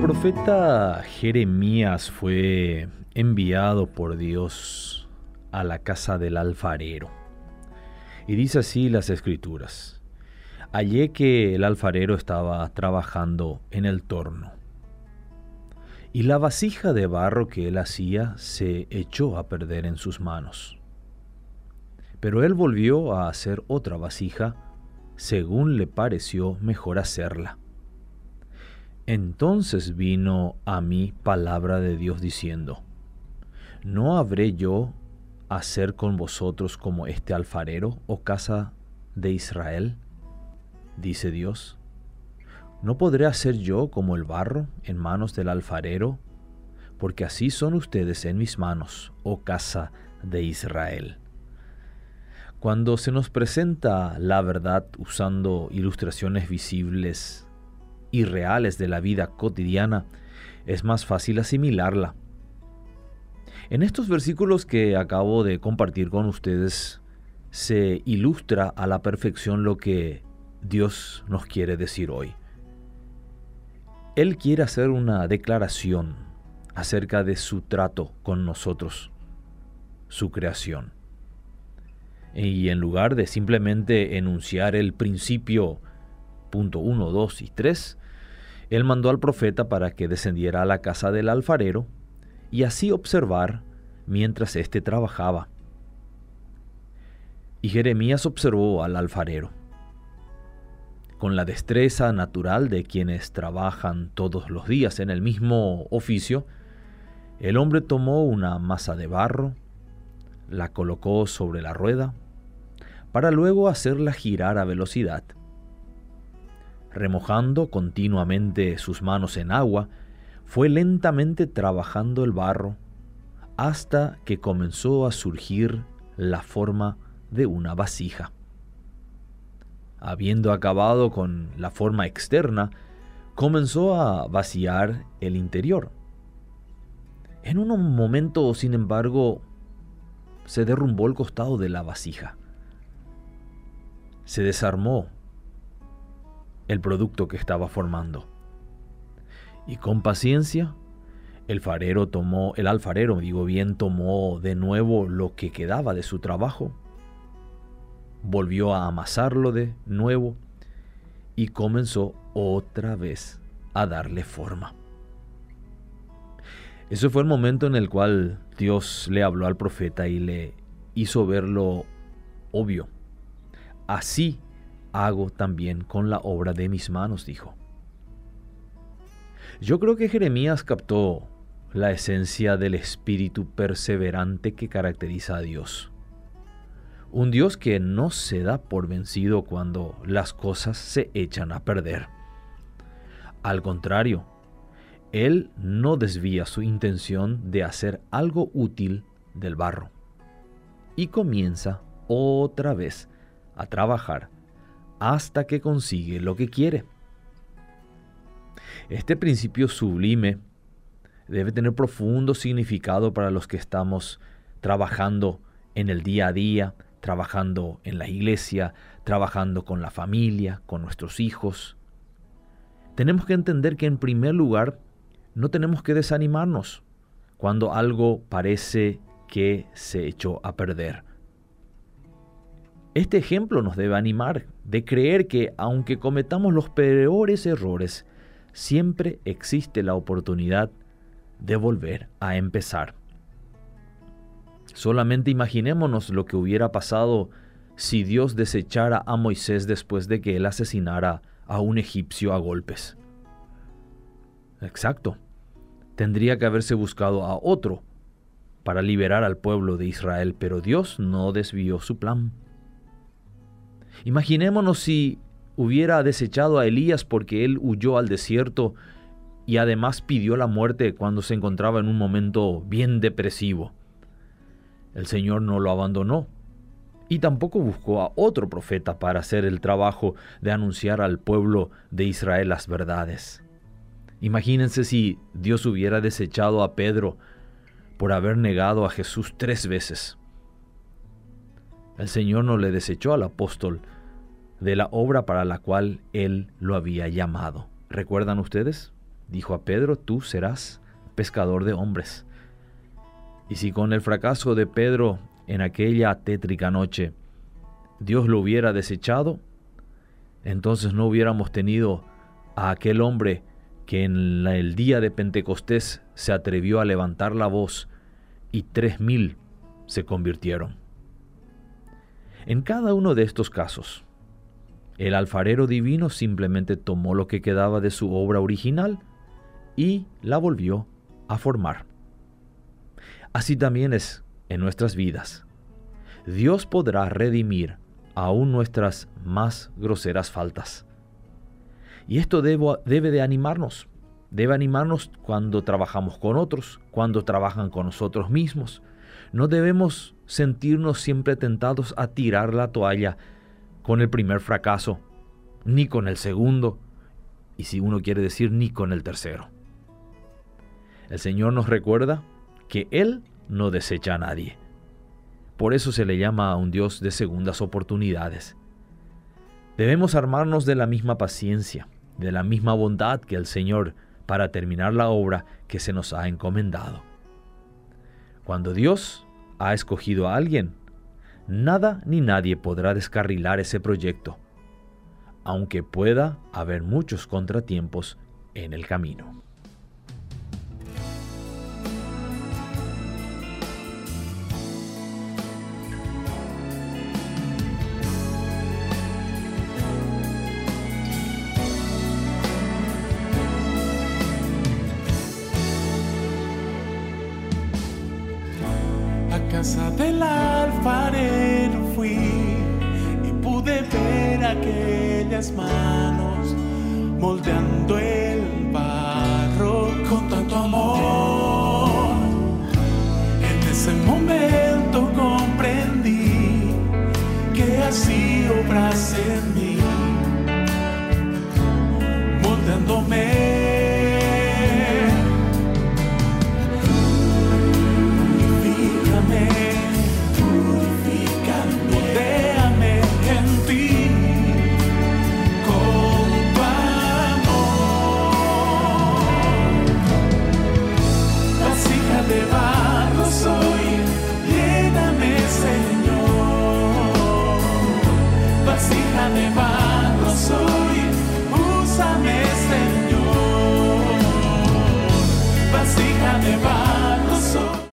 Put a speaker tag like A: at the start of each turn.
A: profeta Jeremías fue enviado por Dios a la casa del alfarero. Y dice así las escrituras. Hallé que el alfarero estaba trabajando en el torno. Y la vasija de barro que él hacía se echó a perder en sus manos. Pero él volvió a hacer otra vasija según le pareció mejor hacerla. Entonces vino a mí palabra de Dios diciendo, ¿no habré yo hacer con vosotros como este alfarero, o casa de Israel? Dice Dios. ¿No podré hacer yo como el barro en manos del alfarero? Porque así son ustedes en mis manos, oh casa de Israel. Cuando se nos presenta la verdad usando ilustraciones visibles y reales de la vida cotidiana, es más fácil asimilarla. En estos versículos que acabo de compartir con ustedes se ilustra a la perfección lo que Dios nos quiere decir hoy. Él quiere hacer una declaración acerca de su trato con nosotros, su creación. Y en lugar de simplemente enunciar el principio punto 1, 2 y 3, él mandó al profeta para que descendiera a la casa del alfarero y así observar mientras éste trabajaba. Y Jeremías observó al alfarero. Con la destreza natural de quienes trabajan todos los días en el mismo oficio, el hombre tomó una masa de barro, la colocó sobre la rueda, para luego hacerla girar a velocidad remojando continuamente sus manos en agua, fue lentamente trabajando el barro hasta que comenzó a surgir la forma de una vasija. Habiendo acabado con la forma externa, comenzó a vaciar el interior. En un momento, sin embargo, se derrumbó el costado de la vasija. Se desarmó el producto que estaba formando. Y con paciencia, el farero tomó, el alfarero, digo bien, tomó de nuevo lo que quedaba de su trabajo, volvió a amasarlo de nuevo y comenzó otra vez a darle forma. Ese fue el momento en el cual Dios le habló al profeta y le hizo ver lo obvio. Así hago también con la obra de mis manos, dijo. Yo creo que Jeremías captó la esencia del espíritu perseverante que caracteriza a Dios. Un Dios que no se da por vencido cuando las cosas se echan a perder. Al contrario, Él no desvía su intención de hacer algo útil del barro y comienza otra vez a trabajar hasta que consigue lo que quiere. Este principio sublime debe tener profundo significado para los que estamos trabajando en el día a día, trabajando en la iglesia, trabajando con la familia, con nuestros hijos. Tenemos que entender que en primer lugar no tenemos que desanimarnos cuando algo parece que se echó a perder. Este ejemplo nos debe animar de creer que aunque cometamos los peores errores, siempre existe la oportunidad de volver a empezar. Solamente imaginémonos lo que hubiera pasado si Dios desechara a Moisés después de que él asesinara a un egipcio a golpes. Exacto. Tendría que haberse buscado a otro para liberar al pueblo de Israel, pero Dios no desvió su plan. Imaginémonos si hubiera desechado a Elías porque él huyó al desierto y además pidió la muerte cuando se encontraba en un momento bien depresivo. El Señor no lo abandonó y tampoco buscó a otro profeta para hacer el trabajo de anunciar al pueblo de Israel las verdades. Imagínense si Dios hubiera desechado a Pedro por haber negado a Jesús tres veces. El Señor no le desechó al apóstol de la obra para la cual Él lo había llamado. ¿Recuerdan ustedes? dijo a Pedro, tú serás pescador de hombres. Y si con el fracaso de Pedro en aquella tétrica noche Dios lo hubiera desechado, entonces no hubiéramos tenido a aquel hombre que en el día de Pentecostés se atrevió a levantar la voz y tres mil se convirtieron. En cada uno de estos casos, el alfarero divino simplemente tomó lo que quedaba de su obra original y la volvió a formar. Así también es en nuestras vidas. Dios podrá redimir aún nuestras más groseras faltas. Y esto debe de animarnos. Debe animarnos cuando trabajamos con otros, cuando trabajan con nosotros mismos. No debemos sentirnos siempre tentados a tirar la toalla con el primer fracaso, ni con el segundo, y si uno quiere decir, ni con el tercero. El Señor nos recuerda que Él no desecha a nadie. Por eso se le llama a un Dios de segundas oportunidades. Debemos armarnos de la misma paciencia, de la misma bondad que el Señor para terminar la obra que se nos ha encomendado. Cuando Dios ha escogido a alguien, nada ni nadie podrá descarrilar ese proyecto, aunque pueda haber muchos contratiempos en el camino.
B: casa del alfarero fui y pude ver aquellas manos moldeando el barro con tanto amor. En ese momento